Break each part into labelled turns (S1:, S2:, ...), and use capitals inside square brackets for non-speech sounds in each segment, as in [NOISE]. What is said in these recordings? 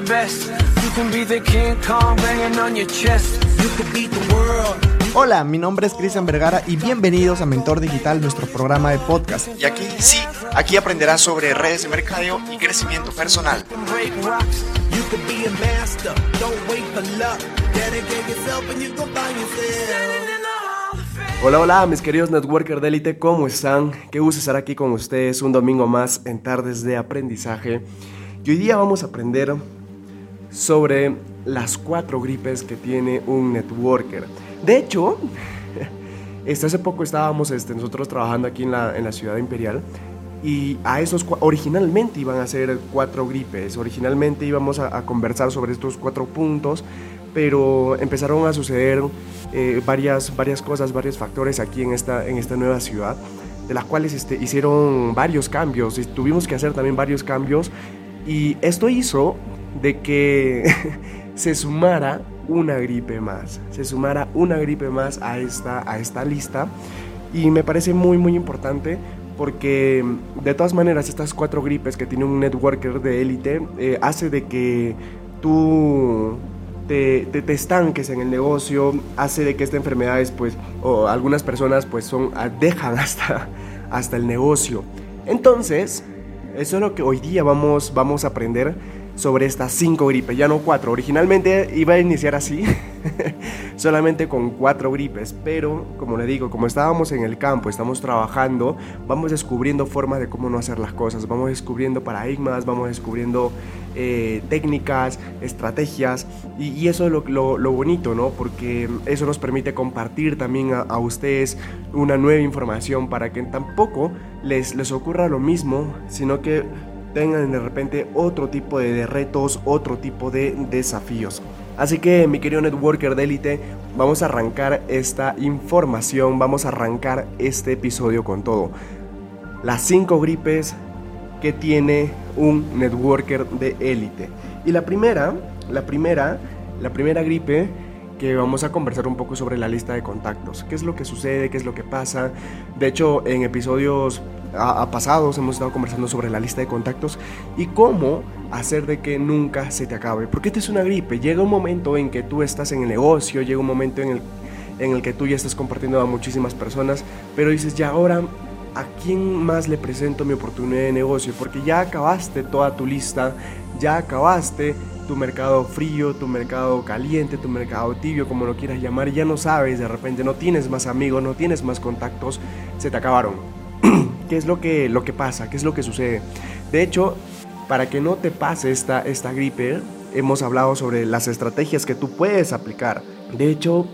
S1: the best. You can be the King Kong banging on your chest. You could beat the world.
S2: Hola, mi nombre es Cristian Vergara y bienvenidos a Mentor Digital, nuestro programa de podcast.
S3: Y aquí sí, aquí aprenderás sobre redes de mercadeo y crecimiento personal.
S4: Hola, hola, mis queridos networker de élite, ¿cómo están? Qué gusto estar aquí con ustedes un domingo más en Tardes de Aprendizaje. Y hoy día vamos a aprender sobre las cuatro gripes que tiene un networker. De hecho, [LAUGHS] este, hace poco estábamos este, nosotros trabajando aquí en la, en la ciudad imperial y a esos originalmente iban a ser cuatro gripes, originalmente íbamos a, a conversar sobre estos cuatro puntos, pero empezaron a suceder eh, varias, varias cosas, varios factores aquí en esta, en esta nueva ciudad, de las cuales este, hicieron varios cambios. Y tuvimos que hacer también varios cambios. Y esto hizo de que [LAUGHS] se sumara una gripe más, se sumara una gripe más a esta, a esta lista y me parece muy muy importante porque de todas maneras estas cuatro gripes que tiene un networker de élite eh, hace de que tú te, te, te estanques en el negocio, hace de que estas enfermedades pues o algunas personas pues son ah, dejan [LAUGHS] hasta, hasta el negocio. Entonces, eso es lo que hoy día vamos, vamos a aprender sobre estas cinco gripes, ya no cuatro. Originalmente iba a iniciar así, [LAUGHS] solamente con cuatro gripes, pero como le digo, como estábamos en el campo, estamos trabajando, vamos descubriendo formas de cómo no hacer las cosas, vamos descubriendo paradigmas, vamos descubriendo eh, técnicas, estrategias, y, y eso es lo, lo, lo, bonito, ¿no? Porque eso nos permite compartir también a, a ustedes una nueva información para que tampoco les, les ocurra lo mismo, sino que tengan de repente otro tipo de retos, otro tipo de desafíos. Así que mi querido networker de élite, vamos a arrancar esta información, vamos a arrancar este episodio con todo. Las 5 gripes que tiene un networker de élite. Y la primera, la primera, la primera gripe que vamos a conversar un poco sobre la lista de contactos. ¿Qué es lo que sucede? ¿Qué es lo que pasa? De hecho, en episodios a, a pasados hemos estado conversando sobre la lista de contactos y cómo hacer de que nunca se te acabe. Porque esta es una gripe. Llega un momento en que tú estás en el negocio, llega un momento en el, en el que tú ya estás compartiendo a muchísimas personas, pero dices, ya ahora, ¿a quién más le presento mi oportunidad de negocio? Porque ya acabaste toda tu lista, ya acabaste tu mercado frío, tu mercado caliente, tu mercado tibio, como lo quieras llamar, ya no sabes, de repente no tienes más amigos, no tienes más contactos, se te acabaron. ¿Qué es lo que, lo que pasa? ¿Qué es lo que sucede? De hecho, para que no te pase esta, esta gripe, hemos hablado sobre las estrategias que tú puedes aplicar. De hecho,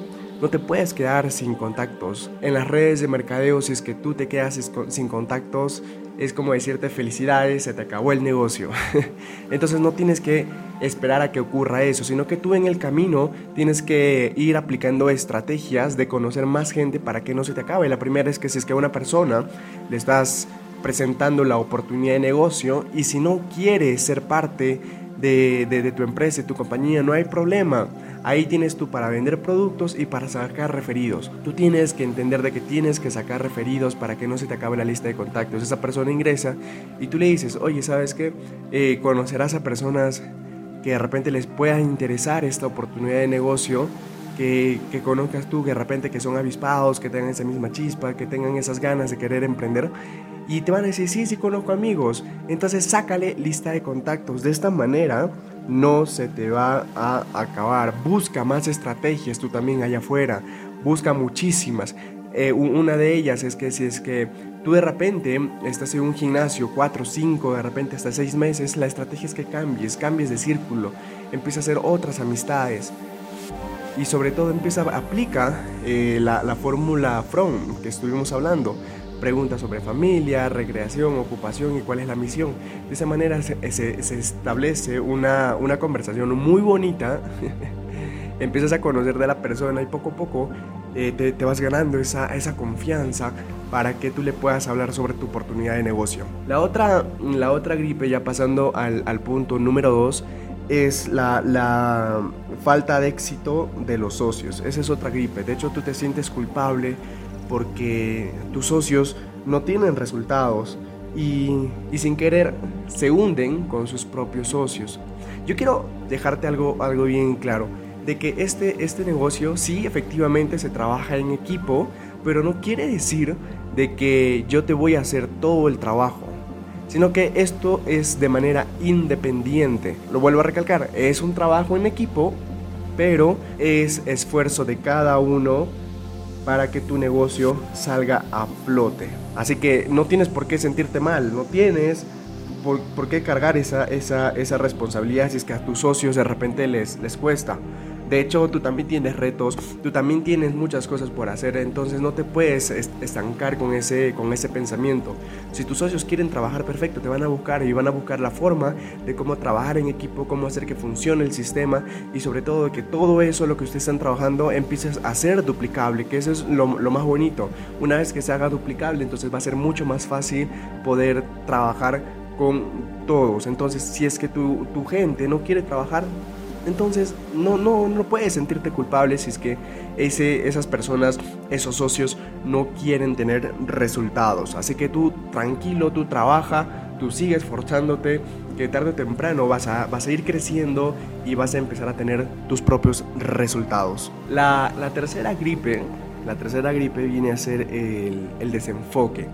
S4: no te puedes quedar sin contactos. En las redes de mercadeo, si es que tú te quedas sin contactos, es como decirte felicidades, se te acabó el negocio. [LAUGHS] Entonces no tienes que esperar a que ocurra eso, sino que tú en el camino tienes que ir aplicando estrategias de conocer más gente para que no se te acabe. La primera es que si es que a una persona le estás presentando la oportunidad de negocio y si no quiere ser parte de, de, tu empresa, de tu compañía, no hay problema. Ahí tienes tú para vender productos y para sacar referidos. Tú tienes que entender de que tienes que sacar referidos para que no se te acabe la lista de contactos. Esa persona ingresa y tú le dices, oye, ¿sabes qué? Eh, conocerás a personas que de repente les pueda interesar esta oportunidad de negocio. Que, que conozcas tú, que de repente que son avispados, que tengan esa misma chispa, que tengan esas ganas de querer emprender y te van a decir, sí, sí conozco amigos. Entonces sácale lista de contactos. De esta manera no se te va a acabar. Busca más estrategias tú también allá afuera. Busca muchísimas. Eh, una de ellas es que si es que tú de repente estás en un gimnasio 4, 5, de repente hasta 6 meses, la estrategia es que cambies, cambies de círculo, empieza a hacer otras amistades. Y sobre todo empieza, aplica eh, la, la fórmula From que estuvimos hablando preguntas sobre familia, recreación, ocupación y cuál es la misión. De esa manera se, establece una, una, conversación muy bonita. [LAUGHS] Empiezas a conocer de la persona y poco a poco eh, te, te, vas ganando esa, esa confianza para que tú le puedas hablar sobre tu oportunidad de negocio. La otra, la otra gripe, ya pasando al, al punto número 2, es la, la, falta de éxito de los socios. Esa es otra gripe. De hecho, tú te sientes culpable porque tus socios no tienen resultados. y, sin querer se hunden con sus propios socios. Yo quiero dejarte algo, algo bien claro, de que este, este negocio sí efectivamente se trabaja en equipo, pero no quiere decir de que yo te voy a hacer todo el trabajo, sino que esto es de manera independiente. Lo vuelvo a recalcar, es un trabajo en equipo, pero es esfuerzo de cada uno para que tu negocio salga a flote. Así que no tienes por qué sentirte mal, no tienes por, qué cargar esa, esa, esa, responsabilidad si es que a tus socios de repente les, les cuesta. De hecho, tú también tienes retos, tú también tienes muchas cosas por hacer, entonces no te puedes estancar con ese, con ese pensamiento. Si tus socios quieren trabajar perfecto, te van a buscar y van a buscar la forma de cómo trabajar en equipo, cómo hacer que funcione el sistema y sobre todo que todo eso, lo que ustedes están trabajando, empieces a ser duplicable, que eso es lo, lo más bonito. Una vez que se haga duplicable, entonces va a ser mucho más fácil poder trabajar con todos. Entonces, si es que tu, tu gente no quiere trabajar, entonces no, no, no puedes sentirte culpable si es que ese, esas personas, esos socios no quieren tener resultados. Así que tú tranquilo, tú trabaja, tú sigues esforzándote, que tarde o temprano vas a, vas a ir creciendo y vas a empezar a tener tus propios resultados. La, la tercera gripe, la tercera gripe viene a ser el, el desenfoque.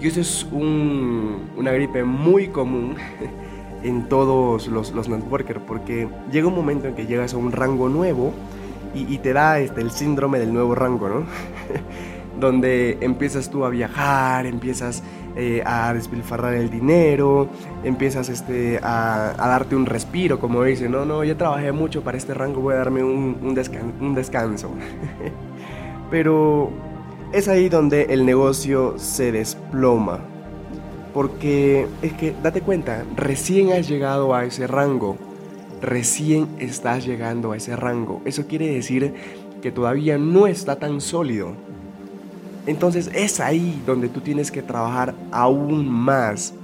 S4: Y eso es un, una gripe muy común [LAUGHS] en todos los, los networkers, porque llega un momento en que llegas a un rango nuevo y, te da este, el síndrome del nuevo rango, ¿no? [LAUGHS] Donde empiezas tú a viajar, empiezas eh, a despilfarrar el dinero, empiezas este, a, darte un respiro, como dice, no, no, yo trabajé mucho para este rango, voy a darme un, un, un descanso. [LAUGHS] Pero es ahí donde el negocio se desploma porque es que, date cuenta, recién has llegado a ese rango. Recién estás llegando a ese rango. Eso quiere decir que todavía no está tan sólido. Entonces es ahí donde tú tienes que trabajar aún más.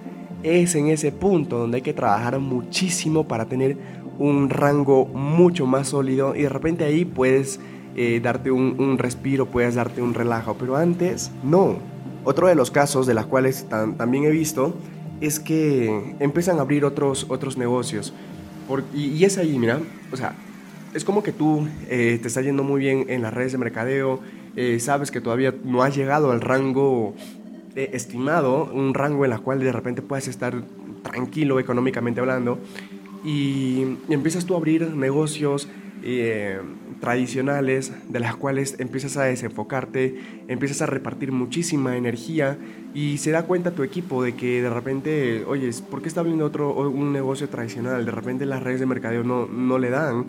S4: Es en ese punto donde hay que trabajar muchísimo para tener un rango mucho más sólido y de repente ahí puedes eh, darte un, un respiro, puedes darte un relajo, pero antes no. Otro de los casos de los cuales también he visto es que empiezan a abrir otros, otros negocios. y, es ahí, mira, o sea, es como que tú eh, te está yendo muy bien en las redes de mercadeo, eh, sabes que todavía no has llegado al rango eh, estimado, un rango en el cual de repente puedes estar tranquilo económicamente hablando, y, y empiezas tú a abrir negocios eh, tradicionales de las cuales empiezas a desenfocarte, empiezas a repartir muchísima energía y se da cuenta tu equipo de que de repente, oye, ¿por qué está abriendo otro un negocio tradicional? De repente las redes de mercadeo no, no le dan.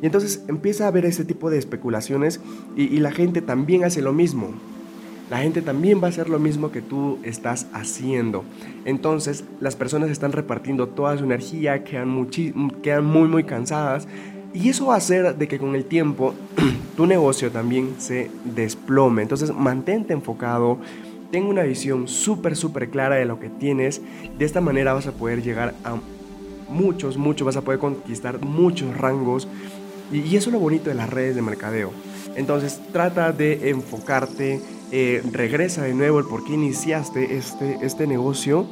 S4: Y entonces empieza a haber ese tipo de especulaciones y, la gente también hace lo mismo. La gente también va a hacer lo mismo que tú estás haciendo. Entonces las personas están repartiendo toda su energía, quedan, quedan muy muy cansadas y eso va a hacer de que con el tiempo [CLEARS THROAT] tu negocio también se desplome. Entonces mantente enfocado, ten una visión súper, súper clara de lo que tienes. De esta manera vas a poder llegar a muchos, muchos, vas a poder conquistar muchos rangos. Y, eso es lo bonito de las redes de mercadeo. Entonces trata de enfocarte, eh, regresa de nuevo el por qué iniciaste este, este negocio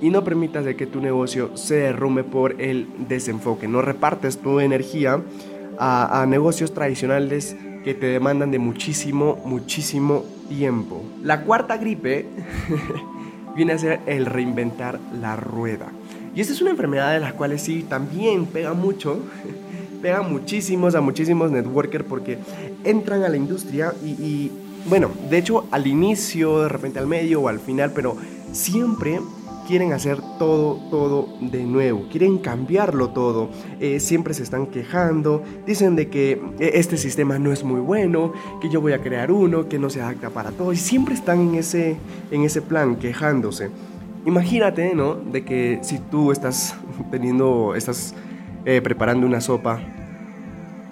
S4: y no permitas de que tu negocio se derrumbe por el desenfoque. No repartes tu energía a, negocios tradicionales que te demandan de muchísimo, muchísimo tiempo. La cuarta gripe [LAUGHS] viene a ser el reinventar la rueda. Y esta es una enfermedad de la cual sí también pega mucho, [LAUGHS] pega muchísimos a muchísimos networkers porque entran a la industria y, y, bueno, de hecho al inicio, de repente al medio o al final, pero siempre quieren hacer todo, todo de nuevo, quieren cambiarlo todo, eh, siempre se están quejando, dicen de que eh, este sistema no es muy bueno, que yo voy a crear uno que no se adapta para todo, y siempre están en ese, en ese plan, quejándose. Imagínate, ¿no? De que si tú estás teniendo, estás eh, preparando una sopa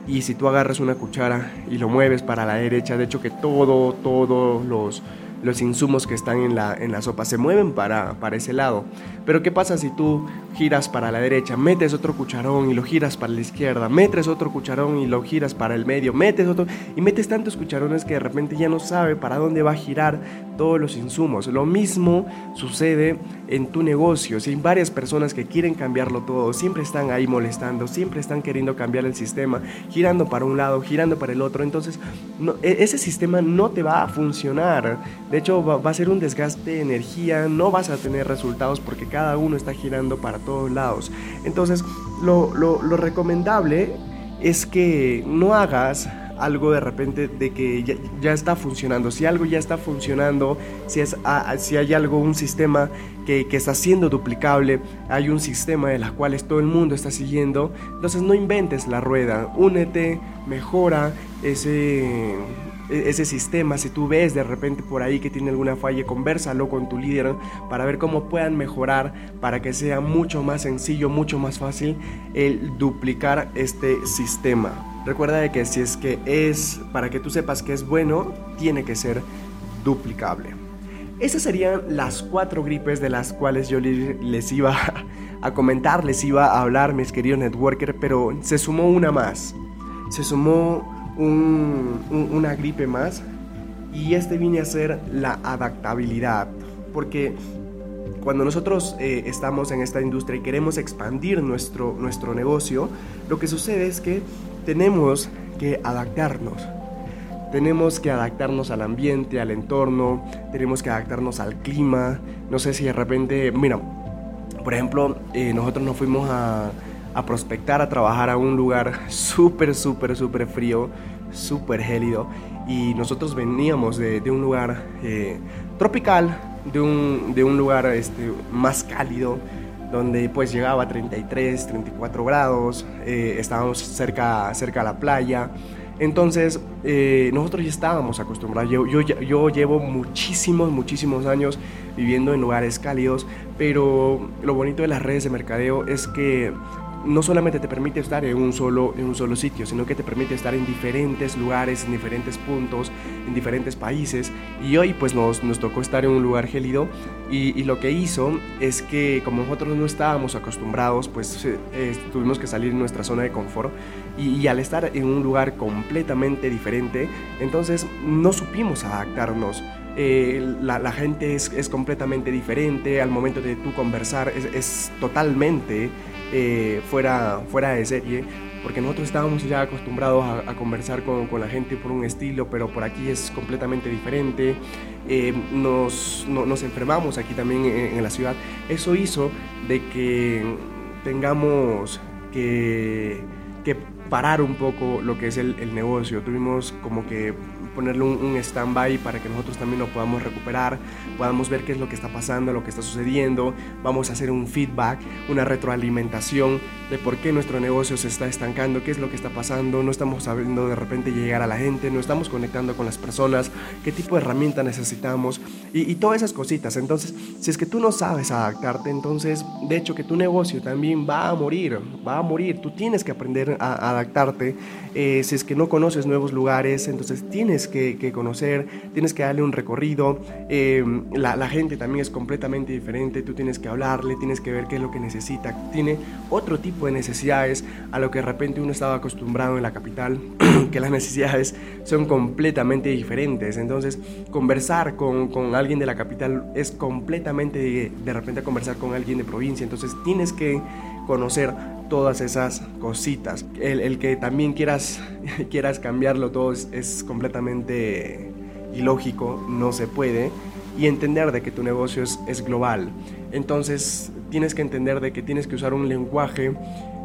S4: y si tú agarras una cuchara y lo mueves para la derecha, de hecho que todo, todos los los insumos que están en la, en la sopa se mueven para, para ese lado. Pero ¿qué pasa si tú giras para la derecha, metes otro cucharón y lo giras para la izquierda, metes otro cucharón y lo giras para el medio, metes otro y metes tantos cucharones que de repente ya no sabe para dónde va a girar todos los insumos. Lo mismo sucede en tu negocio. Si hay varias personas que quieren cambiarlo todo, siempre están ahí molestando, siempre están queriendo cambiar el sistema, girando para un lado, girando para el otro, entonces e, ese sistema no te va a funcionar. De hecho, va, a ser un desgaste de energía, no vas a tener resultados porque cada uno está girando para todos lados. Entonces, lo, lo, lo recomendable es que no hagas algo de repente de que ya, está funcionando. Si algo ya está funcionando, si, es, si hay algo, un sistema que, que, está siendo duplicable, hay un sistema de las cuales todo el mundo está siguiendo, entonces no inventes la rueda, únete, mejora ese e-, ese sistema, si tú ves de repente por ahí que tiene alguna falla, conversalo con tu líder para ver cómo puedan mejorar, para que sea mucho más sencillo, mucho más fácil el duplicar este sistema. Recuerda de que si es que es, para que tú sepas que es bueno, tiene que ser duplicable. Esas serían las cuatro gripes de las cuales yo les iba [LAUGHS] a comentar, les iba a hablar, mis queridos networker, pero se sumó una más. Se sumó una gripe más y este viene a ser la adaptabilidad, porque cuando nosotros eh, estamos en esta industria y queremos expandir nuestro, nuestro negocio, lo que sucede es que tenemos que adaptarnos. Tenemos que adaptarnos al ambiente, al entorno, tenemos que adaptarnos al clima. No sé si de repente, mira, por ejemplo, eh, nosotros nos fuimos a, a prospectar, a trabajar a un lugar súper, súper, súper frío, súper gélido. Y nosotros veníamos de, de un lugar eh, tropical, de un, de un lugar este, más cálido, donde pues llegaba a 33, 34 grados, eh, estábamos cerca, cerca a la playa. Entonces, eh, nosotros ya estábamos acostumbrados. Yo, yo, yo, llevo muchísimos, muchísimos años viviendo en lugares cálidos, pero lo bonito de las redes de mercadeo es que no solamente te permite estar en un, solo, en un solo sitio, sino que te permite estar en diferentes lugares, en diferentes puntos, en diferentes países. Y hoy pues nos, nos tocó estar en un lugar gélido y, lo que hizo es que como nosotros no estábamos acostumbrados, pues eh, tuvimos que salir de nuestra zona de confort y, al estar en un lugar completamente diferente, entonces no supimos adaptarnos. Eh, la, gente es, es, completamente diferente, al momento de tú conversar es, es totalmente eh, fuera, fuera de serie, porque nosotros estábamos ya acostumbrados a, conversar con, con, la gente por un estilo, pero por aquí es completamente diferente. Eh, nos, nos, enfermamos aquí también en, la ciudad. Eso hizo de que tengamos que, que parar un poco lo que es el, el negocio. Tuvimos como que ponerle un, stand-by para que nosotros también lo podamos recuperar, podamos ver qué es lo que está pasando, lo que está sucediendo, vamos a hacer un feedback, una retroalimentación de por qué nuestro negocio se está estancando, qué es lo que está pasando, no estamos sabiendo de repente llegar a la gente, no estamos conectando con las personas, qué tipo de herramienta necesitamos y, todas esas cositas. Entonces, si es que tú no sabes adaptarte, entonces, de hecho, que tu negocio también va a morir, va a morir. Tú tienes que aprender a, adaptarte. Eh, si es que no conoces nuevos lugares, entonces tienes que, conocer, tienes que darle un recorrido, eh, la, gente también es completamente diferente, tú tienes que hablarle, tienes que ver qué es lo que necesita, tiene otro tipo de necesidades a lo que de repente uno estaba acostumbrado en la capital, [CLEARS THROAT] que las necesidades son completamente diferentes, entonces conversar con, con alguien de la capital es completamente de, de repente conversar con alguien de provincia, entonces tienes que conocer todas esas cositas. El, que también quieras, [LAUGHS] quieras cambiarlo todo es, completamente ilógico, no se puede. Y entender de que tu negocio es, es global. Entonces tienes que entender de que tienes que usar un lenguaje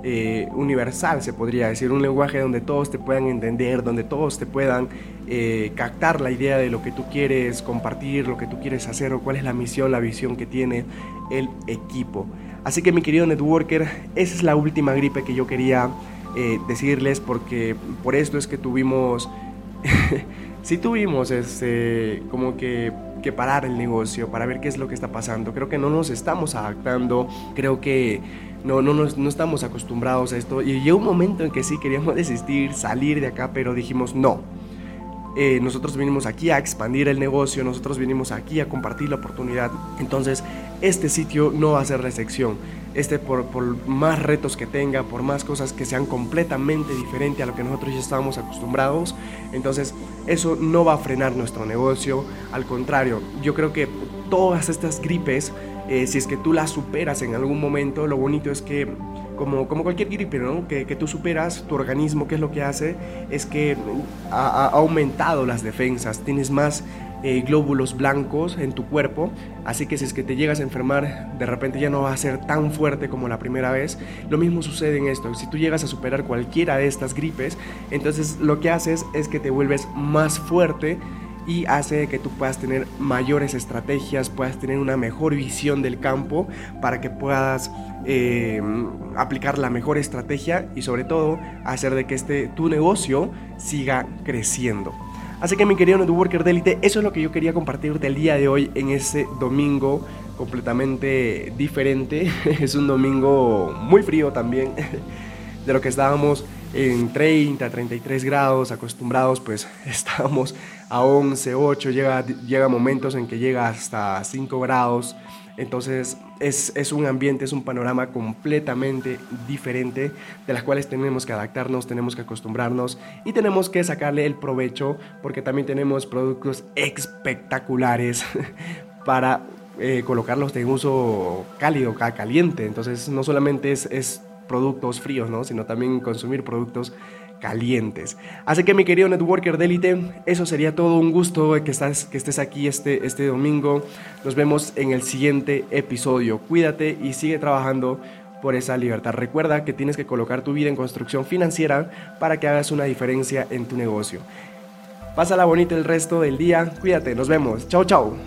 S4: eh, universal, se podría decir, un lenguaje donde todos te puedan entender, donde todos te puedan eh, captar la idea de lo que tú quieres compartir, lo que tú quieres hacer o cuál es la misión, la visión que tiene el equipo. Así que mi querido networker, esa es la última gripe que yo quería eh, decirles porque por esto es que tuvimos, [LAUGHS] sí tuvimos este, como que, que, parar el negocio para ver qué es lo que está pasando. Creo que no nos estamos adaptando, creo que no, no, estamos acostumbrados a esto y llegó un momento en que sí queríamos desistir, salir de acá, pero dijimos no eh, nosotros vinimos aquí a expandir el negocio, nosotros vinimos aquí a compartir la oportunidad. Entonces, este sitio no va a ser la excepción. este por, por, más retos que tenga, por más cosas que sean completamente diferentes a lo que nosotros ya estábamos acostumbrados. Entonces eso no va a frenar nuestro negocio, al contrario, yo creo que todas estas gripes, eh, si es que tú las superas en algún momento, lo bonito es que como, como cualquier gripe, ¿no? Que, que, tú superas, tu organismo, ¿qué es lo que hace? Es que ha, ha aumentado las defensas, tienes más eh, glóbulos blancos en tu cuerpo, así que si es que te llegas a enfermar, de repente ya no va a ser tan fuerte como la primera vez. Lo mismo sucede en esto, si tú llegas a superar cualquiera de estas gripes, entonces lo que haces es que te vuelves más fuerte y hace que tú puedas tener mayores estrategias, puedas tener una mejor visión del campo para que puedas eh, aplicar la mejor estrategia y sobre todo hacer de que este tu negocio siga creciendo. Así que mi querido networker de élite, eso es lo que yo quería compartirte el día de hoy en ese domingo completamente diferente. [LAUGHS] es un domingo muy frío también, [LAUGHS] de lo que estábamos en 30, 33 grados acostumbrados, pues [LAUGHS] estábamos a 11, 8, llega, llega momentos en que llega hasta 5 grados. Entonces es, es, un ambiente, es un panorama completamente diferente de las cuales tenemos que adaptarnos, tenemos que acostumbrarnos y tenemos que sacarle el provecho porque también tenemos productos espectaculares [LAUGHS] para eh, colocarlos en uso cálido, caliente. Entonces no solamente es, es productos fríos, ¿no? sino también consumir productos calientes. Así que mi querido networker de élite, eso sería todo. Un gusto que, estás, que estés aquí este, este domingo. Nos vemos en el siguiente episodio. Cuídate y sigue trabajando por esa libertad. Recuerda que tienes que colocar tu vida en construcción financiera para que hagas una diferencia en tu negocio. Pásala bonito el resto del día. Cuídate, nos vemos. Chao, chao.